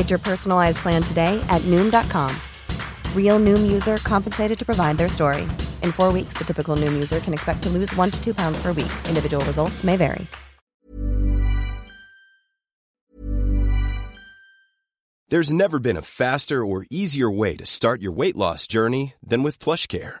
Get your personalized plan today at Noom.com. Real Noom user compensated to provide their story. In four weeks, the typical Noom user can expect to lose one to two pounds per week. Individual results may vary. There's never been a faster or easier way to start your weight loss journey than with PlushCare.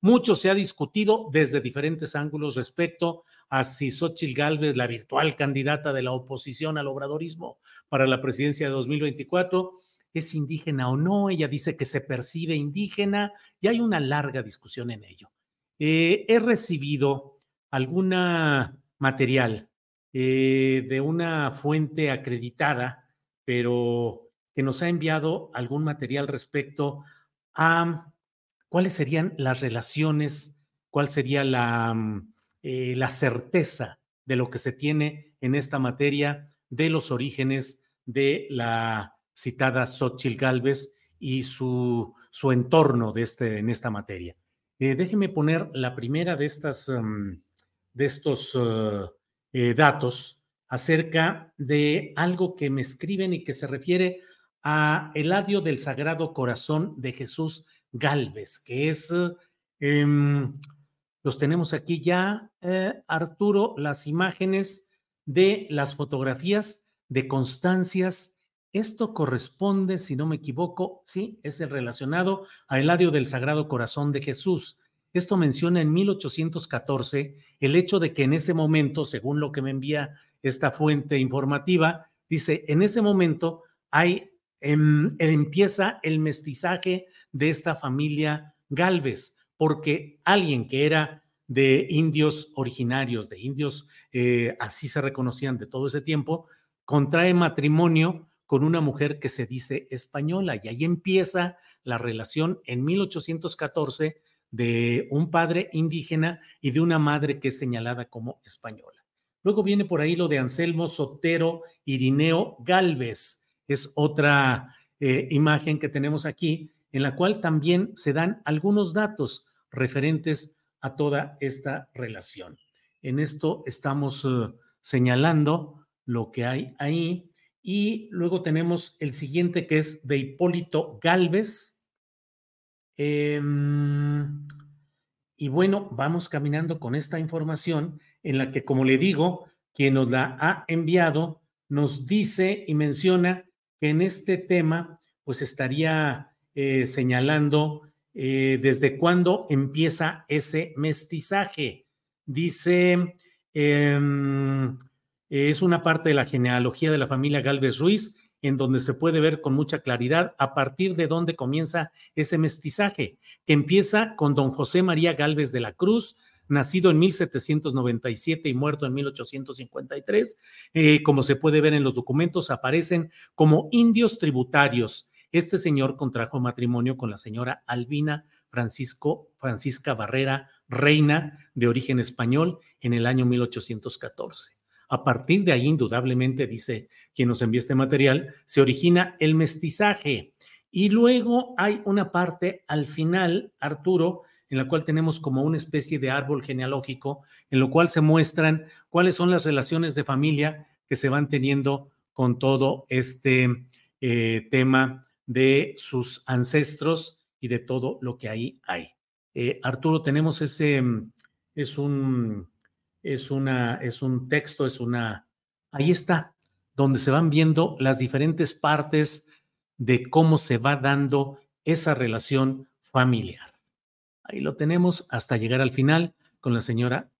Mucho se ha discutido desde diferentes ángulos respecto a si Xochitl Gálvez, la virtual candidata de la oposición al obradorismo para la presidencia de 2024, es indígena o no. Ella dice que se percibe indígena y hay una larga discusión en ello. Eh, he recibido alguna material eh, de una fuente acreditada, pero que nos ha enviado algún material respecto a cuáles serían las relaciones, cuál sería la, mm, eh, la certeza de lo que se tiene en esta materia de los orígenes de la citada Xochitl Galvez y su, su entorno de este, en esta materia. Eh, déjeme poner la primera de estas, um, de estos eh, datos acerca de algo que me escriben y que se refiere a Eladio del Sagrado Corazón de Jesús Galvez, que es, em, los tenemos aquí ya, eh, Arturo, las imágenes de las fotografías de constancias. Esto corresponde, si no me equivoco, sí, es el relacionado a Eladio del Sagrado Corazón de Jesús. Esto menciona en 1814 el hecho de que en ese momento, según lo que me envía esta fuente informativa, dice, en ese momento hay, em, empieza el mestizaje de esta familia Galvez, porque alguien que era de indios originarios, de indios, eh, así se reconocían de todo ese tiempo, contrae matrimonio con una mujer que se dice española y ahí empieza la relación en 1814 de un padre indígena y de una madre que es señalada como española. Luego viene por ahí lo de Anselmo Sotero Irineo Galvez. Es otra eh, imagen que tenemos aquí, en la cual también se dan algunos datos referentes a toda esta relación. En esto estamos uh, señalando lo que hay ahí. Y luego tenemos el siguiente que es de Hipólito Galvez, Em, y bueno, vamos caminando con esta información en la que, como le digo, quien nos la ha enviado nos dice y menciona en este tema, pues estaría eh, señalando eh, desde cuándo empieza ese mestizaje. Dice, em, es una parte de la genealogía de la familia Galvez Ruiz en donde se puede ver con mucha claridad a partir de dónde comienza ese mestizaje, que empieza con don José María Galvez de la Cruz, nacido en 1797 y muerto en 1853. Eh, como se puede ver en los documentos, aparecen como indios tributarios. Este señor contrajo matrimonio con la señora Albina Francisco, Francisca Barrera, reina de origen español, en el año 1814. A partir de ahí, indudablemente, dice quien nos envía este material, se origina el mestizaje. Y luego hay una parte al final, Arturo, en la cual tenemos como una especie de árbol genealógico, en lo cual se muestran cuáles son las relaciones de familia que se van teniendo con todo este eh, tema de sus ancestros y de todo lo que ahí hay. Eh, Arturo, tenemos ese, es un, es una, es un texto, es una, ahí está, donde se van viendo las diferentes partes de cómo se va dando esa relación familiar. Ahí lo tenemos hasta llegar al final con la señora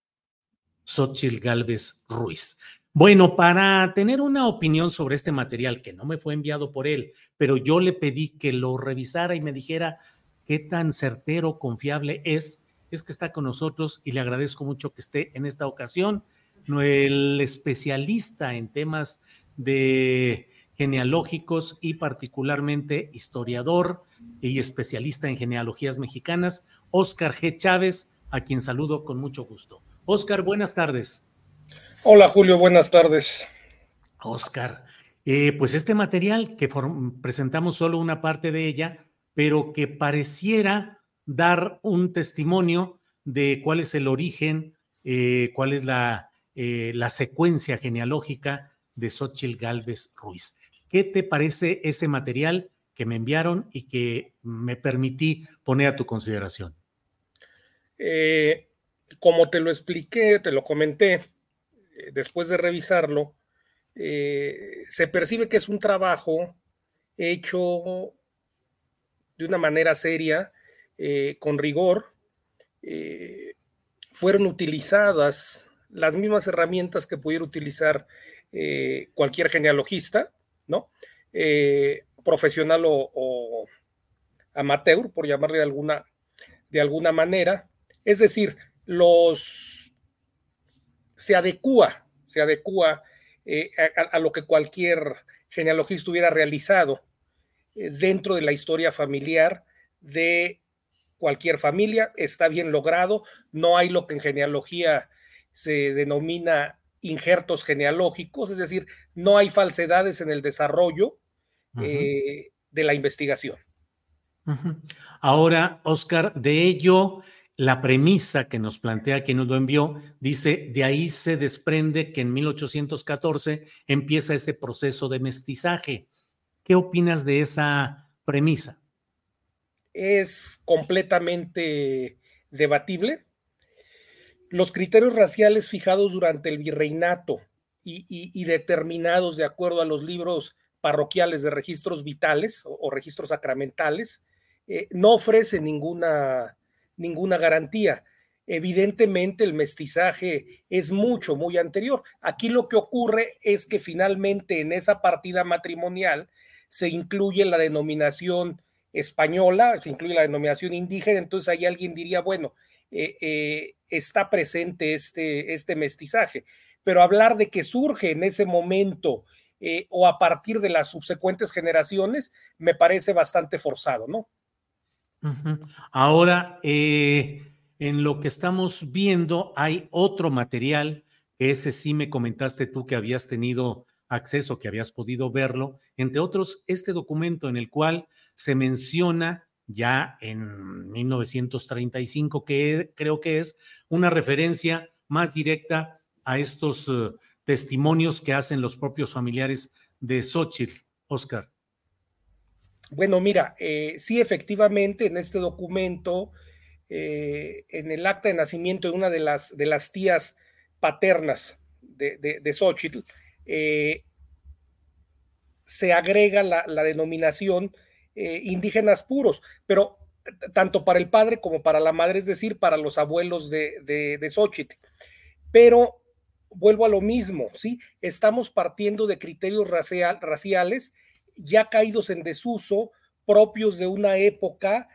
Xochitl Galvez Ruiz. Bueno, para tener una opinión sobre este material que no me fue enviado por él, pero yo le pedí que lo revisara y me dijera qué tan certero, confiable es, es que está con nosotros y le agradezco mucho que esté en esta ocasión. El especialista en temas de genealógicos y particularmente historiador y especialista en genealogías mexicanas, Óscar G. Chávez, a quien saludo con mucho gusto. Óscar, buenas tardes. Hola Julio, buenas tardes. Óscar, eh, pues este material que presentamos solo una parte de ella, pero que pareciera dar un testimonio de cuál es el origen, eh, cuál es la, eh, la, secuencia genealógica de Xochitl Galvez Ruiz. ¿Qué te parece ese material que me enviaron y que me permití poner a tu consideración? Eh, como te lo expliqué, te lo comenté, después de revisarlo, se percibe que es un trabajo hecho de una manera seria, eh, con rigor, eh, fueron utilizadas las mismas herramientas que pudiera utilizar eh, cualquier genealogista, ¿no? Profesional o, amateur, por llamarle de alguna, de alguna manera. Es decir, los se adecua, se adecua a, lo que cualquier genealogista hubiera realizado dentro de la historia familiar de cualquier familia, está bien logrado, no hay lo que en genealogía se denomina injertos genealógicos, es decir, no hay falsedades en el desarrollo eh, de la investigación. Ahora, Oscar, de ello, la premisa que nos plantea quien nos lo envió, dice, de ahí se desprende que en 1814 empieza ese proceso de mestizaje. ¿Qué opinas de esa premisa? es completamente debatible. Los criterios raciales fijados durante el virreinato y, determinados de acuerdo a los libros parroquiales de registros vitales o, registros sacramentales eh, no ofrecen ninguna, ninguna garantía. Evidentemente el mestizaje es mucho, muy anterior. Aquí lo que ocurre es que finalmente en esa partida matrimonial se incluye la denominación española, se incluye la denominación indígena, entonces ahí alguien diría, bueno, eh, eh, está presente este, este mestizaje, pero hablar de que surge en ese momento eh, o a partir de las subsecuentes generaciones me parece bastante forzado, ¿no? Ahora, en lo que estamos viendo hay otro material, ese sí me comentaste tú que habías tenido acceso, que habías podido verlo, entre otros, este documento en el cual se menciona ya en 1935, que creo que es una referencia más directa a estos eh, testimonios que hacen los propios familiares de Xochitl, Oscar. Bueno, mira, eh, sí, efectivamente, en este documento, eh, en el acta de nacimiento de una de las, de las tías paternas de, de, Xochitl, se agrega la, la denominación eh, indígenas puros, pero tanto para el padre como para la madre, es decir, para los abuelos de, de, Xochitl. Pero vuelvo a lo mismo, ¿sí? Estamos partiendo de criterios raciales ya caídos en desuso, propios de una época,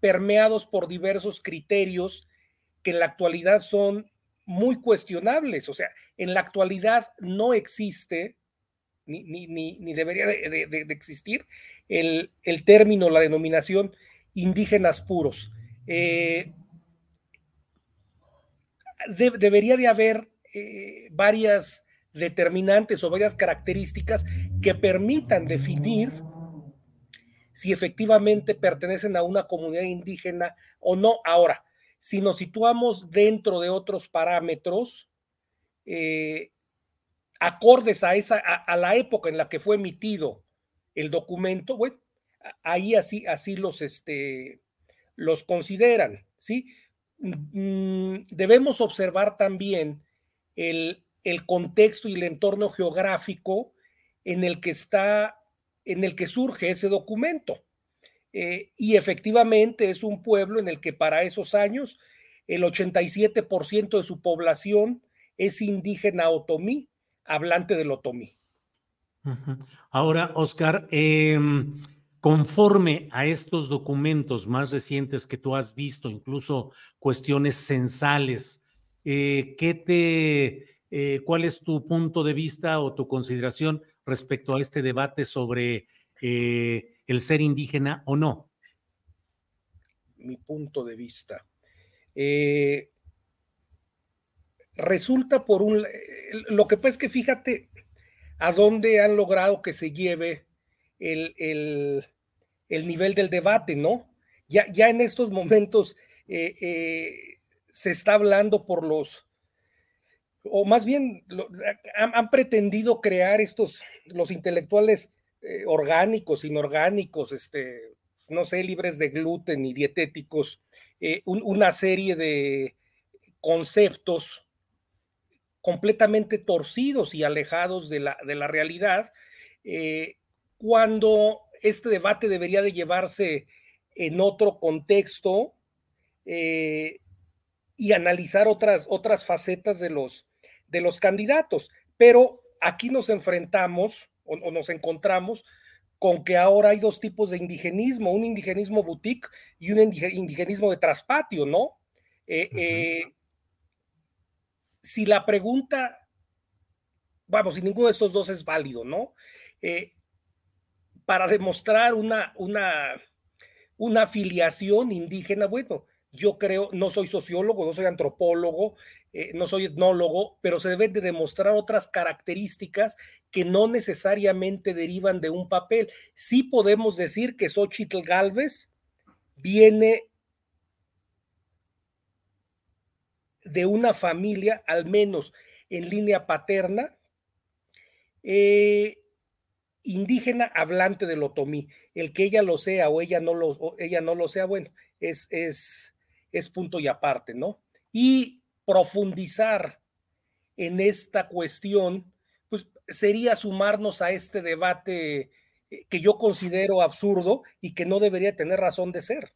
permeados por diversos criterios que en la actualidad son muy cuestionables. O sea, en la actualidad no existe, ni, ni, debería de, existir, el, el, término, la denominación indígenas puros. Eh, debería de haber eh, varias determinantes o varias características que permitan definir si efectivamente pertenecen a una comunidad indígena o no. Ahora, si nos situamos dentro de otros parámetros, eh, acordes a, esa, a, la época en la que fue emitido el documento, bueno, ahí así, así los, este, los consideran, ¿sí? Mm, debemos observar también el, el contexto y el entorno geográfico en el que está, en el que surge ese documento. Eh, y efectivamente es un pueblo en el que para esos años el 87% de su población es indígena otomí, hablante del otomí. Ahora, Oscar, em, conforme a estos documentos más recientes que tú has visto, incluso cuestiones censales, eh, ¿qué te, eh, ¿cuál es tu punto de vista o tu consideración respecto a este debate sobre el ser indígena o no? Mi punto de vista. Eh, resulta por un... Lo que pasa es que fíjate a dónde han logrado que se lleve el, el, nivel del debate, ¿no? Ya, ya en estos momentos eh, eh, se está hablando por los, o más bien han, pretendido crear estos, los intelectuales eh, orgánicos, inorgánicos, este, no sé, libres de gluten y dietéticos, una serie de conceptos completamente torcidos y alejados de la, de la realidad, cuando este debate debería de llevarse en otro contexto y analizar otras, otras facetas de los, de los candidatos. Pero aquí nos enfrentamos o, nos encontramos con que ahora hay dos tipos de indigenismo, un indigenismo boutique y un indigenismo de traspatio, ¿no? Eh, eh, si la pregunta, vamos, si ninguno de estos dos es válido, ¿no? Eh, para demostrar una, una, una afiliación indígena, bueno, yo creo, no soy sociólogo, no soy antropólogo, eh, no soy etnólogo, pero se deben de demostrar otras características que no necesariamente derivan de un papel. Sí podemos decir que Xochitl Galvez viene de una familia, al menos en línea paterna, eh, indígena hablante del otomí. El que ella lo sea o ella no lo, ella no lo sea, bueno, es, es, es punto y aparte, ¿no? Y profundizar en esta cuestión, pues sería sumarnos a este debate eh, que yo considero absurdo y que no debería tener razón de ser.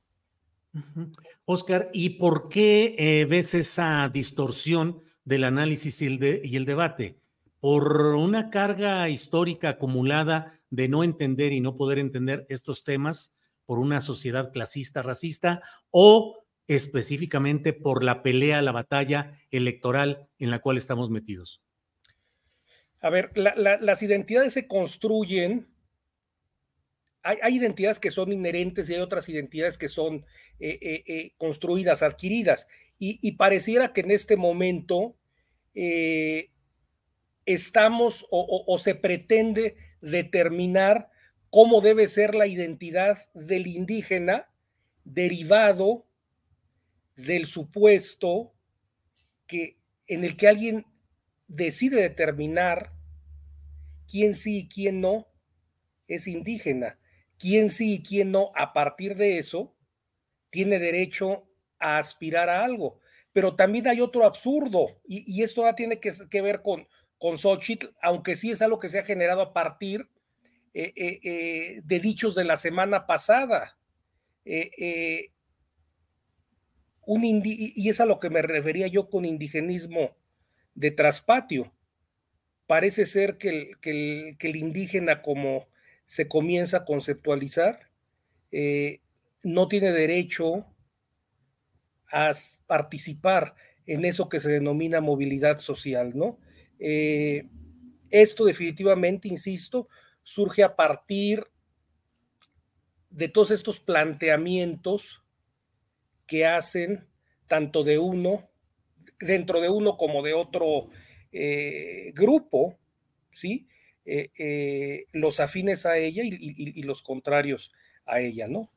Oscar, ¿y por qué eh, ves esa distorsión del análisis y el, y el debate? ¿Por una carga histórica acumulada de no entender y no poder entender estos temas por una sociedad clasista, racista, o específicamente por la pelea, la batalla electoral en la cual estamos metidos? A ver, las identidades se construyen. Hay, identidades que son inherentes y hay otras identidades que son eh, eh, eh, construidas, adquiridas. Y, pareciera que en este momento estamos o se pretende determinar cómo debe ser la identidad del indígena derivado del supuesto que en el que alguien decide determinar quién sí y quién no es indígena, quién sí y quién no a partir de eso tiene derecho a aspirar a algo. Pero también hay otro absurdo, y, esto ya tiene que, ver con, con Xochitl, aunque sí es algo que se ha generado a partir eh, eh, eh, de dichos de la semana pasada un y es a lo que me refería yo con indigenismo de traspatio. parece ser que el, que el, indígena, como se comienza a conceptualizar, no tiene derecho a participar en eso que se denomina movilidad social, ¿no? Eh, esto definitivamente, insisto, surge a partir de todos estos planteamientos que hacen tanto de uno, dentro de uno como de otro eh, grupo, ¿sí? Eh, los afines a ella y, los contrarios a ella, ¿no?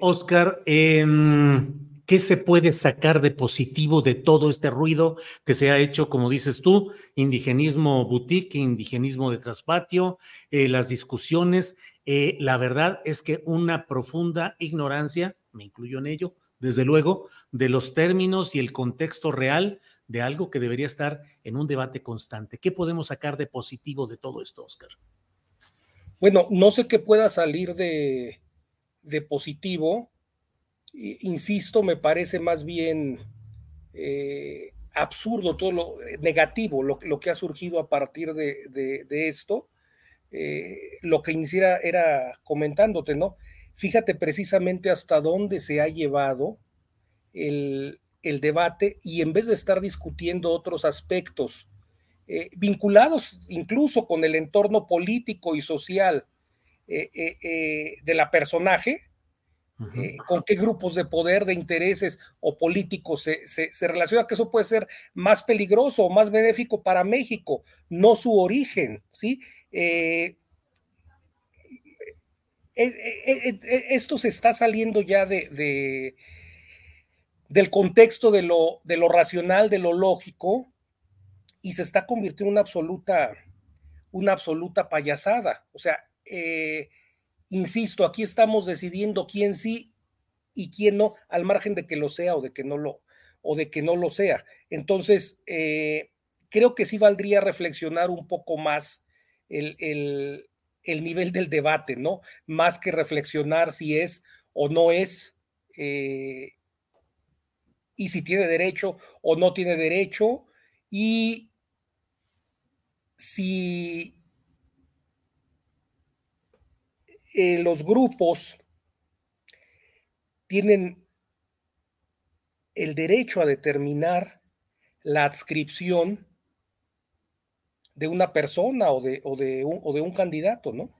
Oscar, em, ¿Qué se puede sacar de positivo de todo este ruido que se ha hecho, como dices tú, indigenismo boutique, indigenismo de traspatio, eh, las discusiones? Eh, la verdad es que una profunda ignorancia, me incluyo en ello, desde luego, de los términos y el contexto real de algo que debería estar en un debate constante. ¿Qué podemos sacar de positivo de todo esto, Oscar? Bueno, no sé qué pueda salir de, de positivo, insisto, me parece más bien eh, absurdo todo lo eh, negativo, lo, que ha surgido a partir de, esto. Eh, lo que iniciara era comentándote, ¿no? Fíjate precisamente hasta dónde se ha llevado el, debate y en vez de estar discutiendo otros aspectos vinculados incluso con el entorno político y social de la personaje, eh, con qué grupos de poder, de intereses o políticos se, relaciona, que eso puede ser más peligroso o más benéfico para México, no su origen, ¿sí? Eh, eh, esto se está saliendo ya de, del contexto de lo, de lo racional, de lo lógico, y se está convirtiendo en una absoluta, una absoluta payasada. O sea, Insisto, aquí estamos decidiendo quién sí y quién no, al margen de que lo sea o de que no lo, o de que no lo sea. Entonces, eh, creo que sí valdría reflexionar un poco más el, nivel del debate, ¿no? Más que reflexionar si es o no es, eh, y si tiene derecho o no tiene derecho, y si Eh, los grupos tienen el derecho a determinar la adscripción de una persona o de, o de, un, o de un, candidato, ¿no?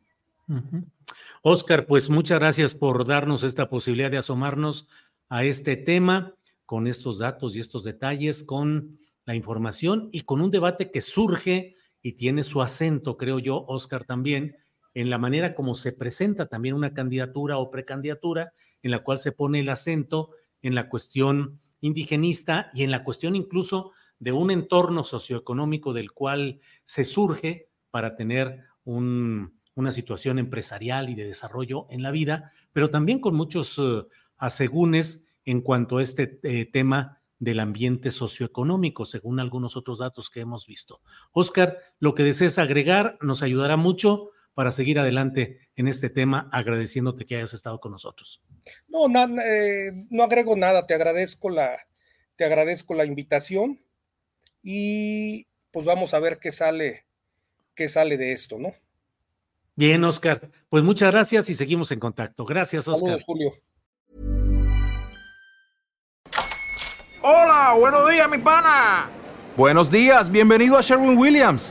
Oscar, pues muchas gracias por darnos esta posibilidad de asomarnos a este tema con estos datos y estos detalles, con la información y con un debate que surge y tiene su acento, creo yo, Oscar también, en la manera como se presenta también una candidatura o precandidatura, en la cual se pone el acento en la cuestión indigenista y en la cuestión incluso de un entorno socioeconómico del cual se surge para tener una situación empresarial y de desarrollo en la vida, pero también con muchos uh, asegúnes en cuanto a este eh, tema del ambiente socioeconómico, según algunos otros datos que hemos visto. Oscar, lo que desees agregar nos ayudará mucho para seguir adelante en este tema, agradeciéndote que hayas estado con nosotros. No, eh, no agrego nada, te agradezco la, te agradezco la invitación y pues vamos a ver qué sale, qué sale de esto, ¿no? Bien, Oscar. Pues muchas gracias y seguimos en contacto. Gracias, Oscar. Julio. Hola, buenos días, mi pana. Buenos días, bienvenido a Sherwin Williams.